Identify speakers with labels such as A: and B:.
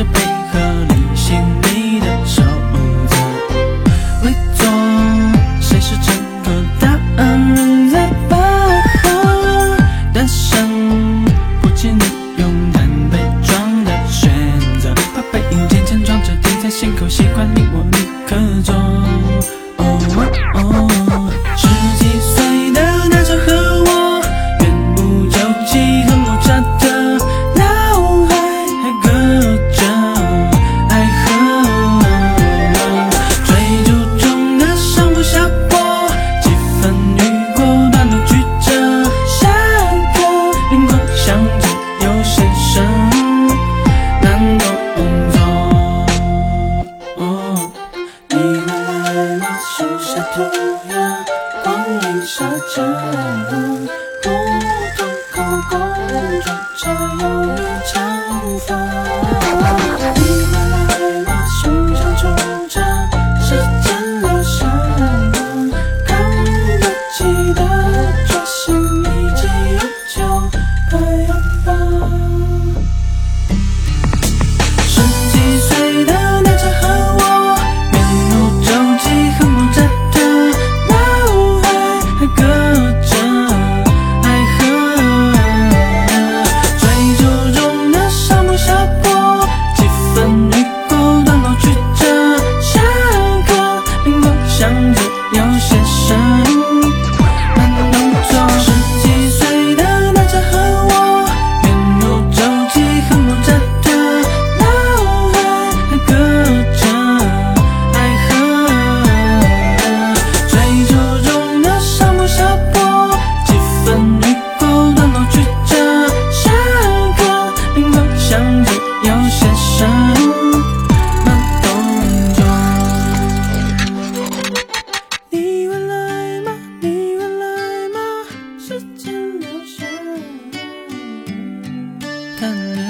A: to pay 普通公公主才有长发。恨你。